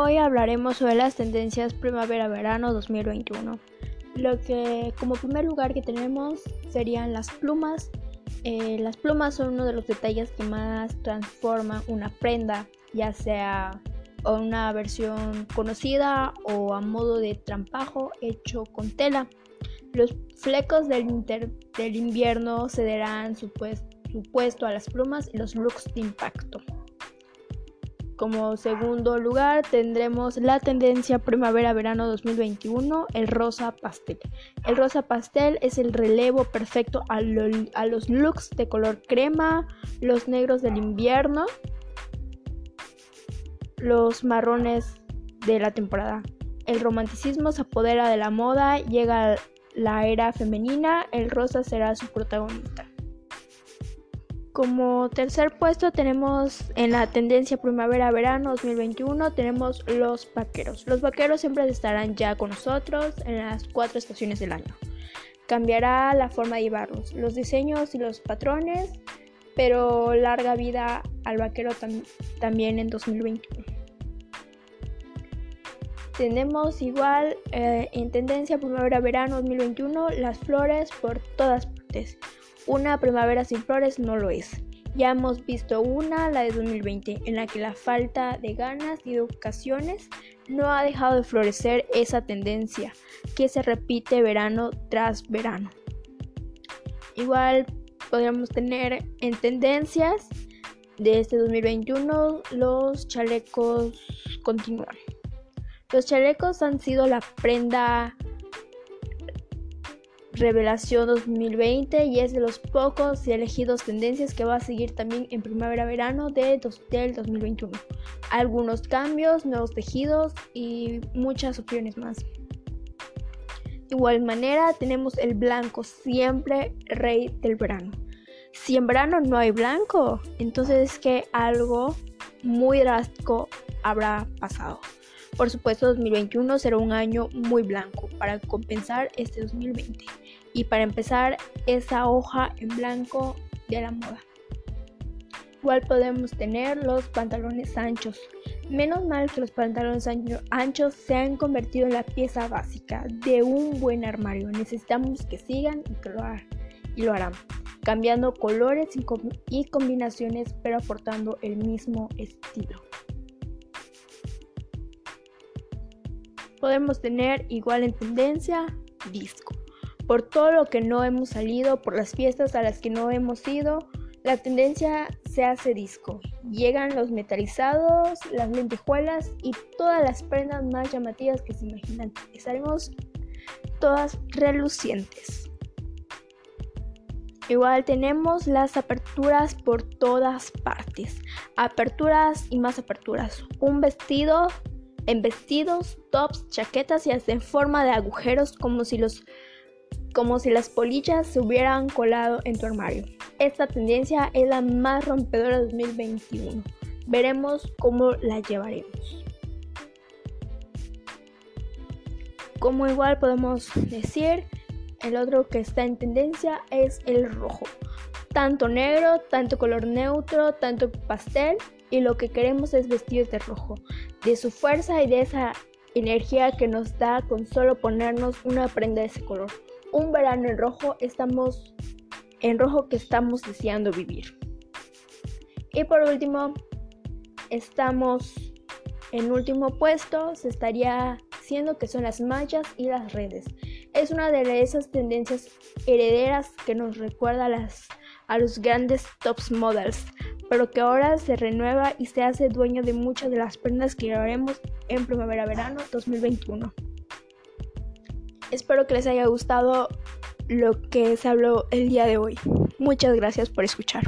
Hoy hablaremos sobre las tendencias primavera-verano 2021. Lo que como primer lugar que tenemos serían las plumas. Eh, las plumas son uno de los detalles que más transforman una prenda, ya sea una versión conocida o a modo de trampajo hecho con tela. Los flecos del, invierno cederán su, su puesto a las plumas y los looks de impacto. Como segundo lugar tendremos la tendencia primavera-verano 2021, el rosa pastel. El rosa pastel es el relevo perfecto a, los looks de color crema, los negros del invierno, los marrones de la temporada. El romanticismo se apodera de la moda, llega la era femenina, el rosa será su protagonista. Como tercer puesto tenemos en la tendencia primavera-verano 2021 tenemos los vaqueros. Los vaqueros siempre estarán ya con nosotros en las cuatro estaciones del año. Cambiará la forma de llevarlos, los diseños y los patrones, pero larga vida al vaquero también en 2021. Tenemos igual eh, en tendencia primavera-verano 2021 las flores por todas Una primavera sin flores no lo es. Ya hemos visto una, la de 2020, en la que la falta de ganas y de ocasiones no ha dejado de florecer esa tendencia que se repite verano tras verano. Igual podríamos tener en tendencias de este 2021 los chalecos continúan. Los chalecos han sido la prenda Revelación 2020 y es de los pocos y elegidos tendencias que va a seguir también en primavera-verano de, del 2021. Algunos cambios, nuevos tejidos y muchas opciones más. igual manera tenemos el blanco, siempre rey del verano. Si en verano no hay blanco, entonces es que algo muy drástico habrá pasado. Por supuesto, 2021 será un año muy blanco para compensar este 2020 y para empezar esa hoja en blanco de la moda. Igual podemos tener los pantalones anchos. Menos mal que los pantalones anchos se han convertido en la pieza básica de un buen armario. Necesitamos que sigan y lo, y lo harán, cambiando colores y combinaciones pero aportando el mismo estilo. podemos tener igual en tendencia disco. Por todo lo que no hemos salido, por las fiestas a las que no hemos ido, la tendencia se hace disco. Llegan los metalizados, las lentejuelas y todas las prendas más llamativas que se imaginan. Estaremos todas relucientes. Igual tenemos las aperturas por todas partes. Aperturas y más aperturas. Un vestido en vestidos, tops, chaquetas y hasta en forma de agujeros como si, los, como si las polillas se hubieran colado en tu armario. Esta tendencia es la más rompedora de 2021. Veremos cómo la llevaremos. Como igual podemos decir, el otro que está en tendencia es el rojo. Tanto negro, tanto color neutro, tanto pastel y lo que queremos es vestir de rojo, de su fuerza y de esa energía que nos da con solo ponernos una prenda de ese color. Un verano en rojo estamos en rojo que estamos deseando vivir. Y por último, estamos en último puesto, se estaría diciendo que son las mallas y las redes. Es una de esas tendencias herederas que nos recuerda a, a los grandes tops models pero que ahora se renueva y se hace dueño de muchas de las prendas que llevaremos en primavera-verano 2021. Espero que les haya gustado lo que se habló el día de hoy. Muchas gracias por escuchar.